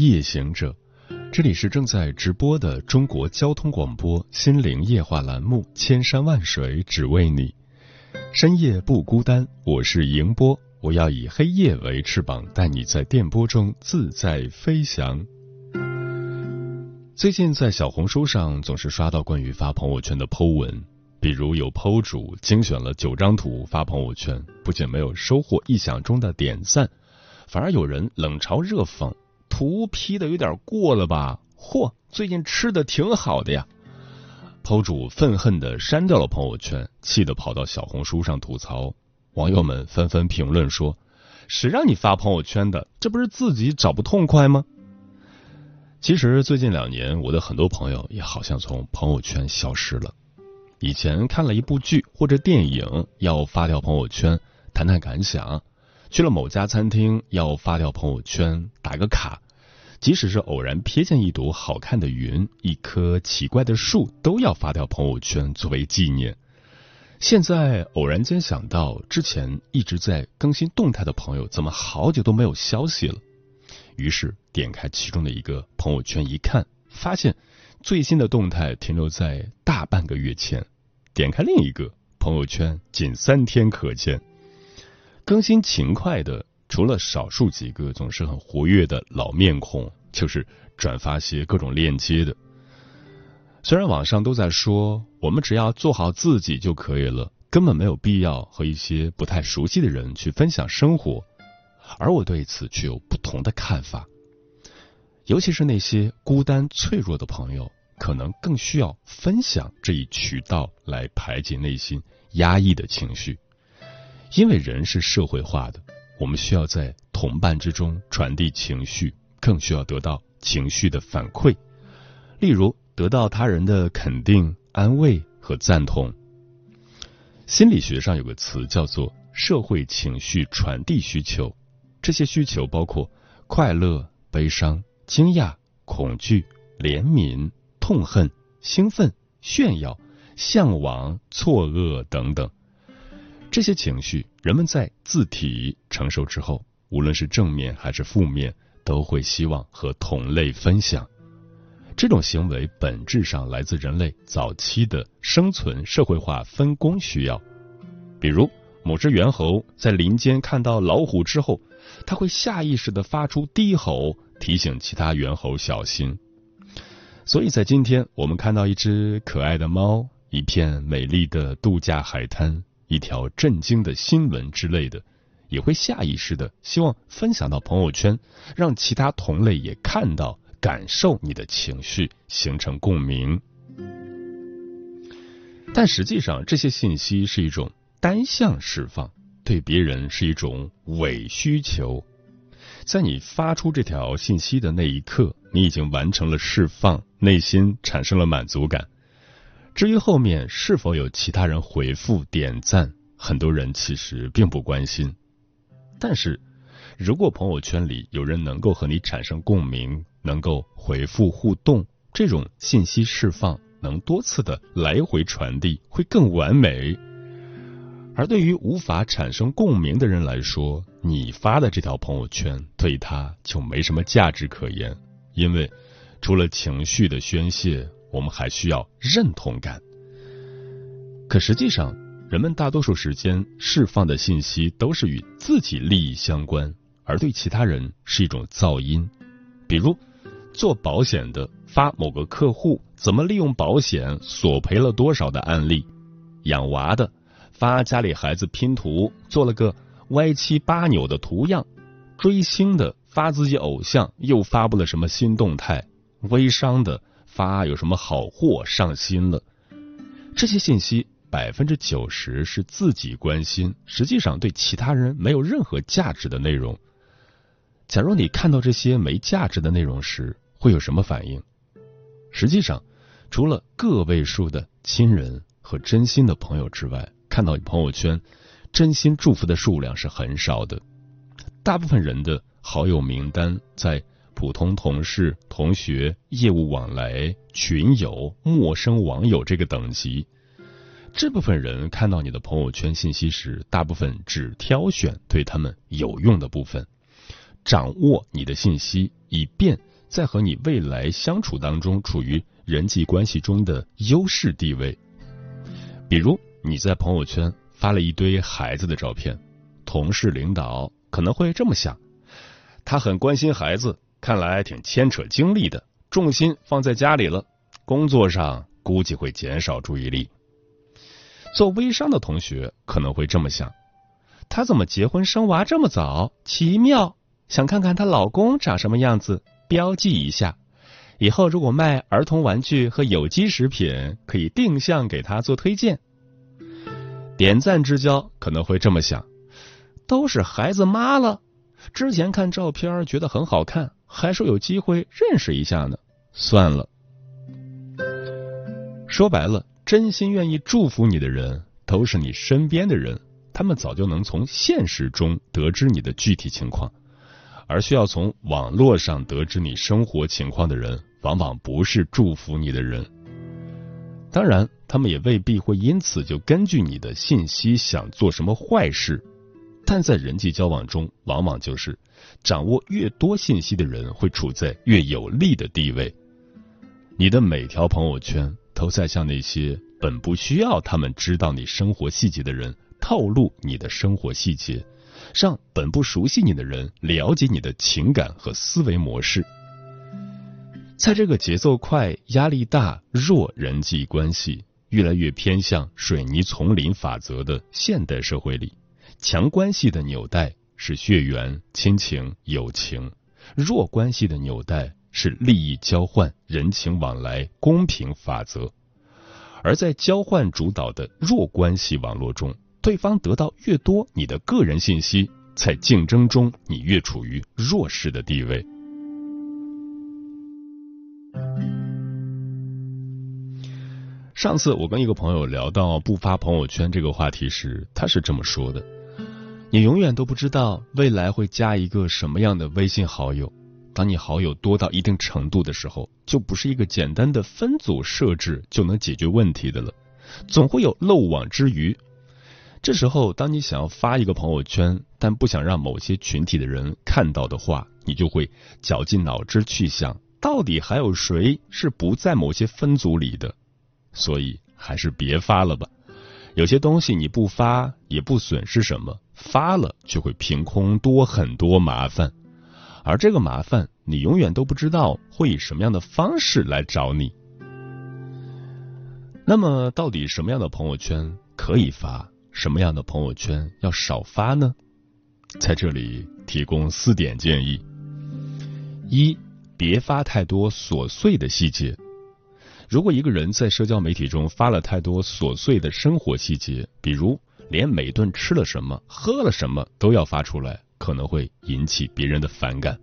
夜行者，这里是正在直播的中国交通广播心灵夜话栏目《千山万水只为你》，深夜不孤单，我是迎波，我要以黑夜为翅膀，带你在电波中自在飞翔。最近在小红书上总是刷到关于发朋友圈的 Po 文，比如有 Po 主精选了九张图发朋友圈，不仅没有收获意想中的点赞。反而有人冷嘲热讽，图 P 的有点过了吧？嚯，最近吃的挺好的呀！PO 主愤恨的删掉了朋友圈，气得跑到小红书上吐槽。网友们纷纷评论说：“谁让你发朋友圈的？这不是自己找不痛快吗？”其实最近两年，我的很多朋友也好像从朋友圈消失了。以前看了一部剧或者电影，要发条朋友圈谈谈感想。去了某家餐厅，要发条朋友圈打个卡；即使是偶然瞥见一朵好看的云、一棵奇怪的树，都要发条朋友圈作为纪念。现在偶然间想到，之前一直在更新动态的朋友，怎么好久都没有消息了？于是点开其中的一个朋友圈一看，发现最新的动态停留在大半个月前。点开另一个朋友圈，仅三天可见。更新勤快的，除了少数几个总是很活跃的老面孔，就是转发些各种链接的。虽然网上都在说，我们只要做好自己就可以了，根本没有必要和一些不太熟悉的人去分享生活。而我对此却有不同的看法。尤其是那些孤单脆弱的朋友，可能更需要分享这一渠道来排解内心压抑的情绪。因为人是社会化的，我们需要在同伴之中传递情绪，更需要得到情绪的反馈，例如得到他人的肯定、安慰和赞同。心理学上有个词叫做社会情绪传递需求，这些需求包括快乐、悲伤、惊讶、恐惧、怜悯、痛恨、兴奋、炫耀、向往、错愕等等。这些情绪，人们在自体承受之后，无论是正面还是负面，都会希望和同类分享。这种行为本质上来自人类早期的生存社会化分工需要。比如，某只猿猴在林间看到老虎之后，它会下意识的发出低吼，提醒其他猿猴小心。所以在今天，我们看到一只可爱的猫，一片美丽的度假海滩。一条震惊的新闻之类的，也会下意识的希望分享到朋友圈，让其他同类也看到、感受你的情绪，形成共鸣。但实际上，这些信息是一种单向释放，对别人是一种伪需求。在你发出这条信息的那一刻，你已经完成了释放，内心产生了满足感。至于后面是否有其他人回复点赞，很多人其实并不关心。但是，如果朋友圈里有人能够和你产生共鸣，能够回复互动，这种信息释放能多次的来回传递，会更完美。而对于无法产生共鸣的人来说，你发的这条朋友圈对他就没什么价值可言，因为除了情绪的宣泄。我们还需要认同感，可实际上，人们大多数时间释放的信息都是与自己利益相关，而对其他人是一种噪音。比如，做保险的发某个客户怎么利用保险索赔了多少的案例；养娃的发家里孩子拼图做了个歪七八扭的图样；追星的发自己偶像又发布了什么新动态；微商的。发有什么好货上新了？这些信息百分之九十是自己关心，实际上对其他人没有任何价值的内容。假如你看到这些没价值的内容时，会有什么反应？实际上，除了个位数的亲人和真心的朋友之外，看到你朋友圈真心祝福的数量是很少的。大部分人的好友名单在普通同事、同学、业务往来、群友、陌生网友这个等级。这部分人看到你的朋友圈信息时，大部分只挑选对他们有用的部分，掌握你的信息，以便在和你未来相处当中处于人际关系中的优势地位。比如你在朋友圈发了一堆孩子的照片，同事、领导可能会这么想：他很关心孩子，看来挺牵扯精力的，重心放在家里了，工作上估计会减少注意力。做微商的同学可能会这么想：她怎么结婚生娃这么早？奇妙！想看看她老公长什么样子，标记一下。以后如果卖儿童玩具和有机食品，可以定向给他做推荐。点赞之交可能会这么想：都是孩子妈了，之前看照片觉得很好看，还说有机会认识一下呢。算了，说白了。真心愿意祝福你的人，都是你身边的人，他们早就能从现实中得知你的具体情况，而需要从网络上得知你生活情况的人，往往不是祝福你的人。当然，他们也未必会因此就根据你的信息想做什么坏事，但在人际交往中，往往就是掌握越多信息的人会处在越有利的地位。你的每条朋友圈。都在向那些本不需要他们知道你生活细节的人透露你的生活细节，让本不熟悉你的人了解你的情感和思维模式。在这个节奏快、压力大、弱人际关系越来越偏向水泥丛林法则的现代社会里，强关系的纽带是血缘、亲情、友情；弱关系的纽带。是利益交换、人情往来、公平法则，而在交换主导的弱关系网络中，对方得到越多你的个人信息，在竞争中你越处于弱势的地位。上次我跟一个朋友聊到不发朋友圈这个话题时，他是这么说的：“你永远都不知道未来会加一个什么样的微信好友。”当你好友多到一定程度的时候，就不是一个简单的分组设置就能解决问题的了，总会有漏网之鱼。这时候，当你想要发一个朋友圈，但不想让某些群体的人看到的话，你就会绞尽脑汁去想，到底还有谁是不在某些分组里的。所以，还是别发了吧。有些东西你不发也不损失什么，发了就会凭空多很多麻烦。而这个麻烦，你永远都不知道会以什么样的方式来找你。那么，到底什么样的朋友圈可以发，什么样的朋友圈要少发呢？在这里提供四点建议：一、别发太多琐碎的细节。如果一个人在社交媒体中发了太多琐碎的生活细节，比如连每顿吃了什么、喝了什么都要发出来。可能会引起别人的反感，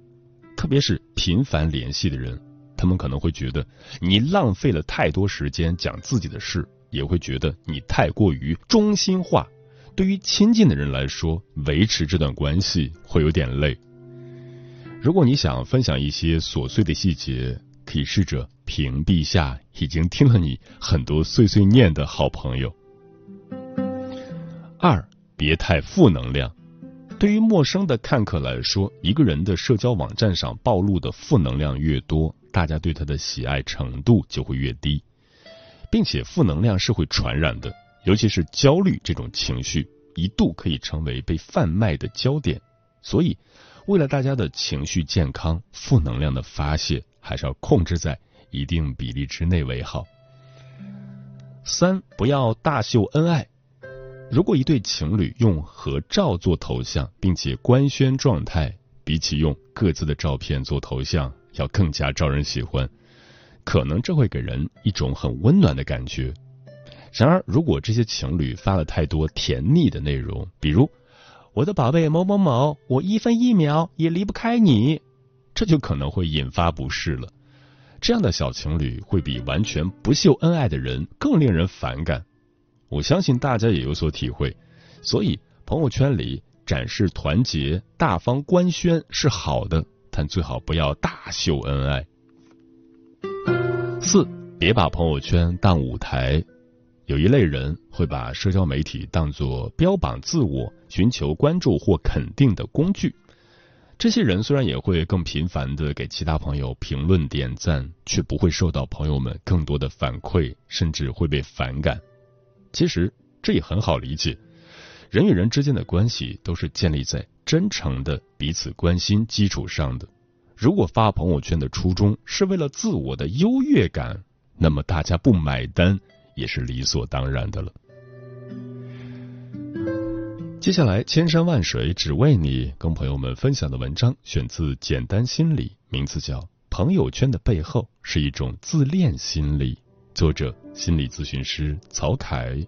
特别是频繁联系的人，他们可能会觉得你浪费了太多时间讲自己的事，也会觉得你太过于中心化。对于亲近的人来说，维持这段关系会有点累。如果你想分享一些琐碎的细节，可以试着屏蔽下已经听了你很多碎碎念的好朋友。二，别太负能量。对于陌生的看客来说，一个人的社交网站上暴露的负能量越多，大家对他的喜爱程度就会越低，并且负能量是会传染的，尤其是焦虑这种情绪，一度可以成为被贩卖的焦点。所以，为了大家的情绪健康，负能量的发泄还是要控制在一定比例之内为好。三，不要大秀恩爱。如果一对情侣用合照做头像，并且官宣状态，比起用各自的照片做头像要更加招人喜欢，可能这会给人一种很温暖的感觉。然而，如果这些情侣发了太多甜腻的内容，比如我的宝贝某某某，我一分一秒也离不开你，这就可能会引发不适了。这样的小情侣会比完全不秀恩爱的人更令人反感。我相信大家也有所体会，所以朋友圈里展示团结、大方官宣是好的，但最好不要大秀恩爱。四，别把朋友圈当舞台。有一类人会把社交媒体当作标榜自我、寻求关注或肯定的工具。这些人虽然也会更频繁的给其他朋友评论点赞，却不会受到朋友们更多的反馈，甚至会被反感。其实这也很好理解，人与人之间的关系都是建立在真诚的彼此关心基础上的。如果发朋友圈的初衷是为了自我的优越感，那么大家不买单。也是理所当然的了。接下来，千山万水只为你，跟朋友们分享的文章选自《简单心理》，名字叫《朋友圈的背后是一种自恋心理》，作者心理咨询师曹凯。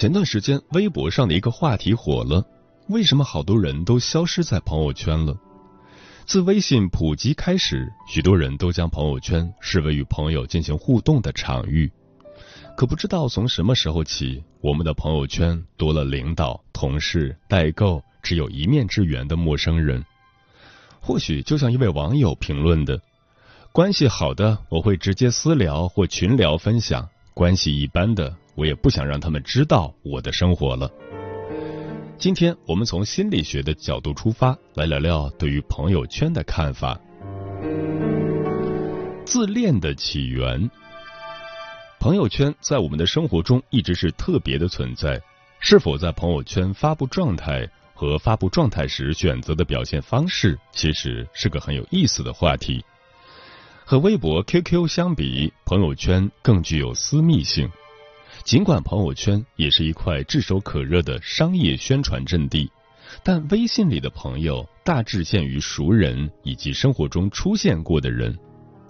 前段时间，微博上的一个话题火了：为什么好多人都消失在朋友圈了？自微信普及开始，许多人都将朋友圈视为与朋友进行互动的场域。可不知道从什么时候起，我们的朋友圈多了领导、同事、代购、只有一面之缘的陌生人。或许就像一位网友评论的：“关系好的，我会直接私聊或群聊分享；关系一般的。”我也不想让他们知道我的生活了。今天我们从心理学的角度出发，来聊聊对于朋友圈的看法。自恋的起源，朋友圈在我们的生活中一直是特别的存在。是否在朋友圈发布状态和发布状态时选择的表现方式，其实是个很有意思的话题。和微博、QQ 相比，朋友圈更具有私密性。尽管朋友圈也是一块炙手可热的商业宣传阵地，但微信里的朋友大致限于熟人以及生活中出现过的人。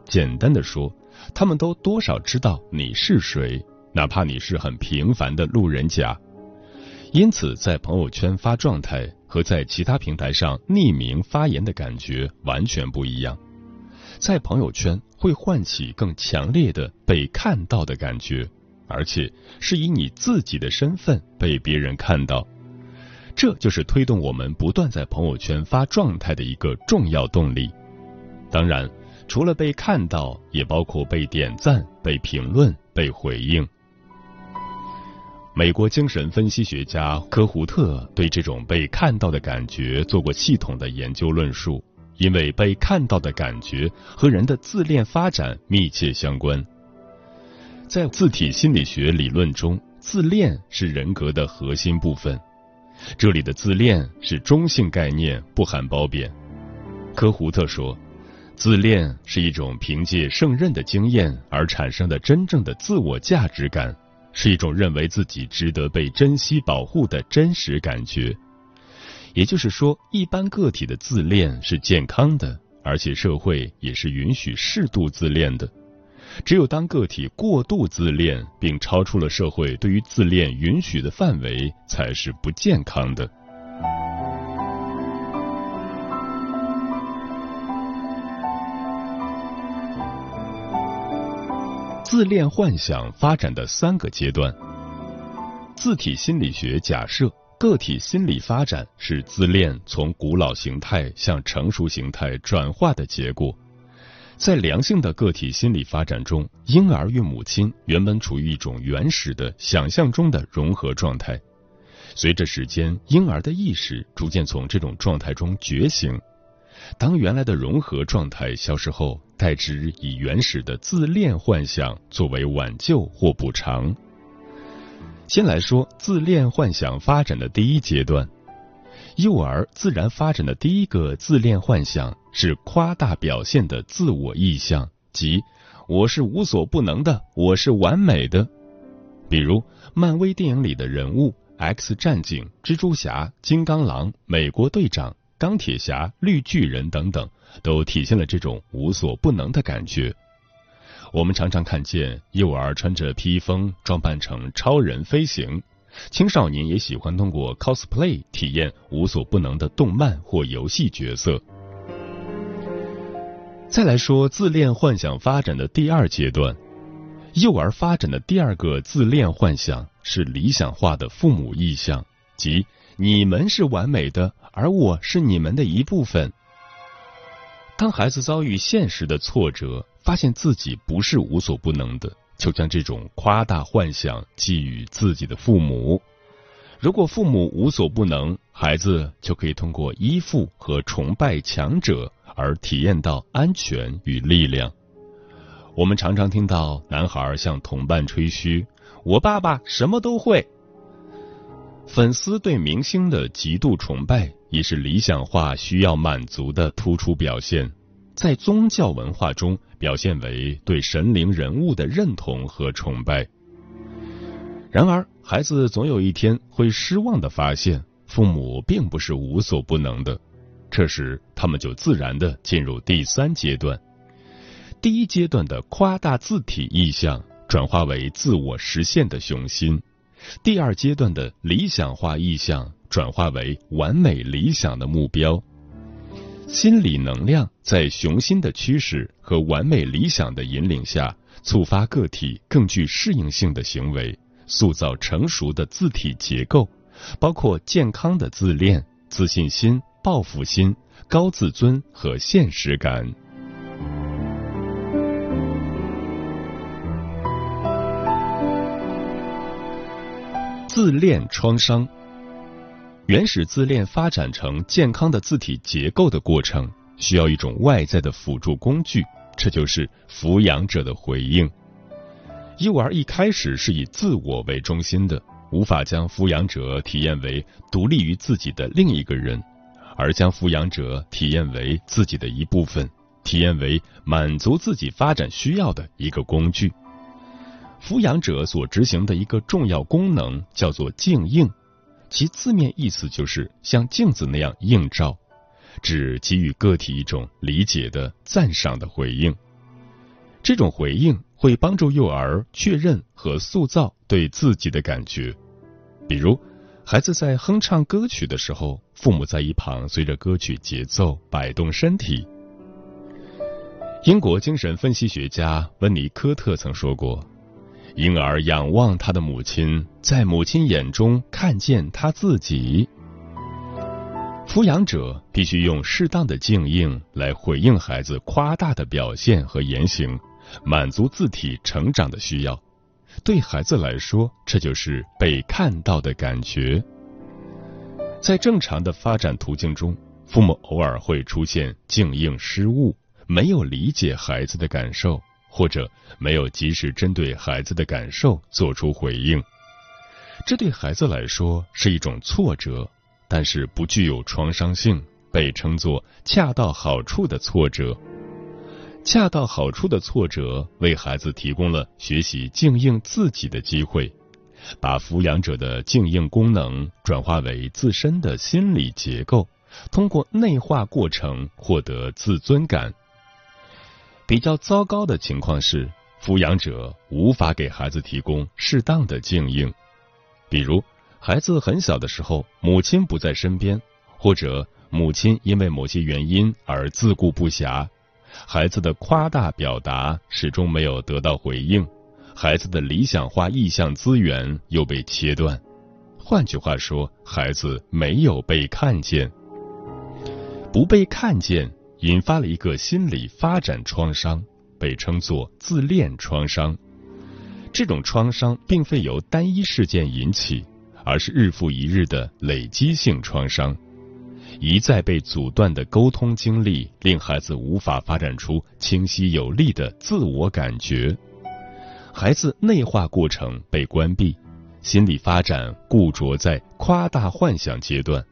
简单的说，他们都多少知道你是谁，哪怕你是很平凡的路人甲。因此，在朋友圈发状态和在其他平台上匿名发言的感觉完全不一样。在朋友圈会唤起更强烈的被看到的感觉。而且是以你自己的身份被别人看到，这就是推动我们不断在朋友圈发状态的一个重要动力。当然，除了被看到，也包括被点赞、被评论、被回应。美国精神分析学家科胡特对这种被看到的感觉做过系统的研究论述，因为被看到的感觉和人的自恋发展密切相关。在自体心理学理论中，自恋是人格的核心部分。这里的自恋是中性概念，不含褒贬。科胡特说，自恋是一种凭借胜任的经验而产生的真正的自我价值感，是一种认为自己值得被珍惜保护的真实感觉。也就是说，一般个体的自恋是健康的，而且社会也是允许适度自恋的。只有当个体过度自恋，并超出了社会对于自恋允许的范围，才是不健康的。自恋幻想发展的三个阶段。自体心理学假设，个体心理发展是自恋从古老形态向成熟形态转化的结果。在良性的个体心理发展中，婴儿与母亲原本处于一种原始的想象中的融合状态。随着时间，婴儿的意识逐渐从这种状态中觉醒。当原来的融合状态消失后，代之以原始的自恋幻想作为挽救或补偿。先来说自恋幻想发展的第一阶段。幼儿自然发展的第一个自恋幻想是夸大表现的自我意向，即我是无所不能的，我是完美的。比如漫威电影里的人物 X 战警、蜘蛛侠、金刚狼、美国队长、钢铁侠、绿巨人等等，都体现了这种无所不能的感觉。我们常常看见幼儿穿着披风，装扮成超人飞行；青少年也喜欢通过 cosplay 体验无所不能的动漫或游戏角色。再来说自恋幻想发展的第二阶段，幼儿发展的第二个自恋幻想是理想化的父母意向，即你们是完美的，而我是你们的一部分。当孩子遭遇现实的挫折，发现自己不是无所不能的，就将这种夸大幻想寄予自己的父母。如果父母无所不能，孩子就可以通过依附和崇拜强者而体验到安全与力量。我们常常听到男孩向同伴吹嘘：“我爸爸什么都会。”粉丝对明星的极度崇拜，也是理想化需要满足的突出表现。在宗教文化中，表现为对神灵人物的认同和崇拜。然而，孩子总有一天会失望的发现，父母并不是无所不能的。这时，他们就自然的进入第三阶段。第一阶段的夸大字体意象，转化为自我实现的雄心；第二阶段的理想化意象，转化为完美理想的目标。心理能量在雄心的驱使和完美理想的引领下，触发个体更具适应性的行为，塑造成熟的字体结构，包括健康的自恋、自信心、报复心、高自尊和现实感。自恋创伤。原始自恋发展成健康的字体结构的过程，需要一种外在的辅助工具，这就是抚养者的回应。幼儿一开始是以自我为中心的，无法将抚养者体验为独立于自己的另一个人，而将抚养者体验为自己的一部分，体验为满足自己发展需要的一个工具。抚养者所执行的一个重要功能叫做静应。其字面意思就是像镜子那样映照，指给予个体一种理解的、赞赏的回应。这种回应会帮助幼儿确认和塑造对自己的感觉。比如，孩子在哼唱歌曲的时候，父母在一旁随着歌曲节奏摆动身体。英国精神分析学家温尼科特曾说过。婴儿仰望他的母亲，在母亲眼中看见他自己。抚养者必须用适当的静应来回应孩子夸大的表现和言行，满足字体成长的需要。对孩子来说，这就是被看到的感觉。在正常的发展途径中，父母偶尔会出现静应失误，没有理解孩子的感受。或者没有及时针对孩子的感受做出回应，这对孩子来说是一种挫折，但是不具有创伤性，被称作恰到好处的挫折。恰到好处的挫折为孩子提供了学习静应自己的机会，把抚养者的静应功能转化为自身的心理结构，通过内化过程获得自尊感。比较糟糕的情况是，抚养者无法给孩子提供适当的静应，比如孩子很小的时候，母亲不在身边，或者母亲因为某些原因而自顾不暇，孩子的夸大表达始终没有得到回应，孩子的理想化意向资源又被切断。换句话说，孩子没有被看见，不被看见。引发了一个心理发展创伤，被称作自恋创伤。这种创伤并非由单一事件引起，而是日复一日的累积性创伤。一再被阻断的沟通经历，令孩子无法发展出清晰有力的自我感觉。孩子内化过程被关闭，心理发展固着在夸大幻想阶段。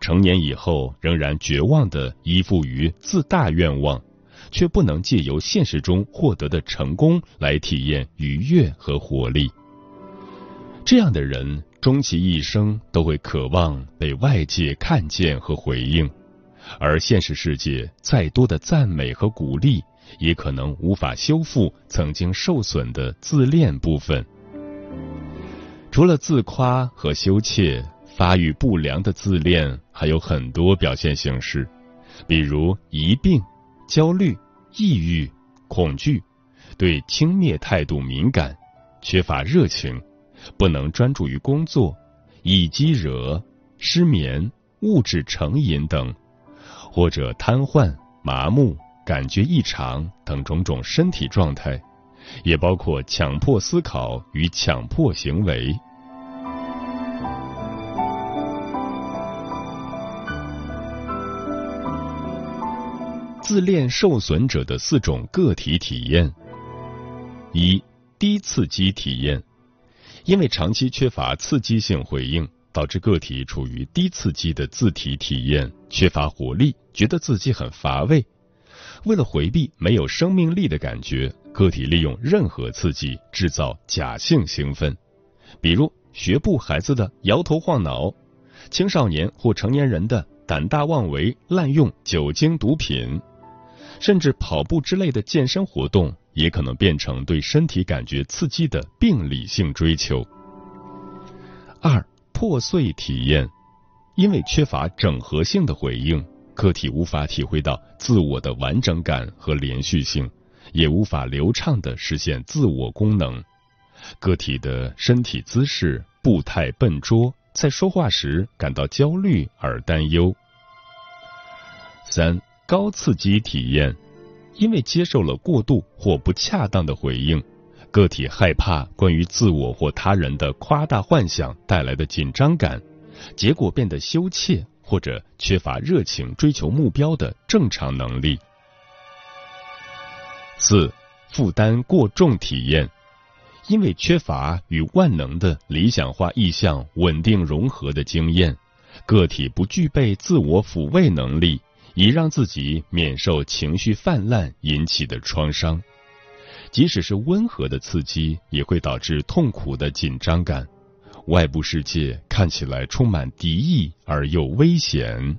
成年以后，仍然绝望的依附于自大愿望，却不能借由现实中获得的成功来体验愉悦和活力。这样的人终其一生都会渴望被外界看见和回应，而现实世界再多的赞美和鼓励，也可能无法修复曾经受损的自恋部分。除了自夸和羞怯，发育不良的自恋还有很多表现形式，比如疑病、焦虑、抑郁、恐惧，对轻蔑态度敏感，缺乏热情。不能专注于工作，易激惹、失眠、物质成瘾等，或者瘫痪、麻木、感觉异常等种种身体状态，也包括强迫思考与强迫行为。自恋受损者的四种个体体验：一、低刺激体验。因为长期缺乏刺激性回应，导致个体处于低刺激的自体体验，缺乏活力，觉得自己很乏味。为了回避没有生命力的感觉，个体利用任何刺激制造假性兴奋，比如学步孩子的摇头晃脑，青少年或成年人的胆大妄为、滥用酒精、毒品，甚至跑步之类的健身活动。也可能变成对身体感觉刺激的病理性追求。二、破碎体验，因为缺乏整合性的回应，个体无法体会到自我的完整感和连续性，也无法流畅的实现自我功能。个体的身体姿势步态笨拙，在说话时感到焦虑而担忧。三、高刺激体验。因为接受了过度或不恰当的回应，个体害怕关于自我或他人的夸大幻想带来的紧张感，结果变得羞怯或者缺乏热情追求目标的正常能力。四、负担过重体验，因为缺乏与万能的理想化意向稳定融合的经验，个体不具备自我抚慰能力。以让自己免受情绪泛滥引起的创伤，即使是温和的刺激，也会导致痛苦的紧张感。外部世界看起来充满敌意而又危险。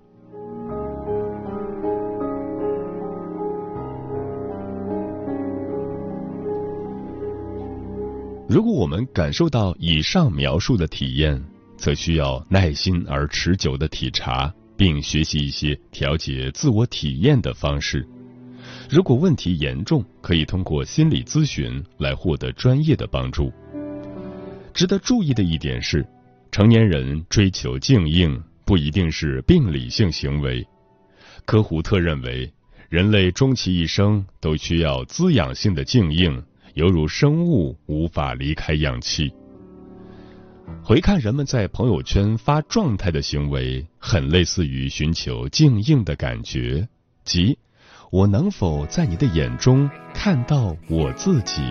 如果我们感受到以上描述的体验，则需要耐心而持久的体察。并学习一些调节自我体验的方式。如果问题严重，可以通过心理咨询来获得专业的帮助。值得注意的一点是，成年人追求静应不一定是病理性行为。科胡特认为，人类终其一生都需要滋养性的静应，犹如生物无法离开氧气。回看人们在朋友圈发状态的行为很类似于寻求静应的感觉即我能否在你的眼中看到我自己？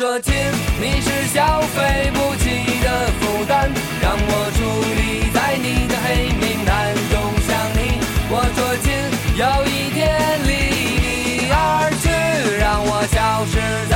说亲，你是消费不起的负担，让我伫立在你的黑名单中想你。我说进，有一天离你而去，让我消失。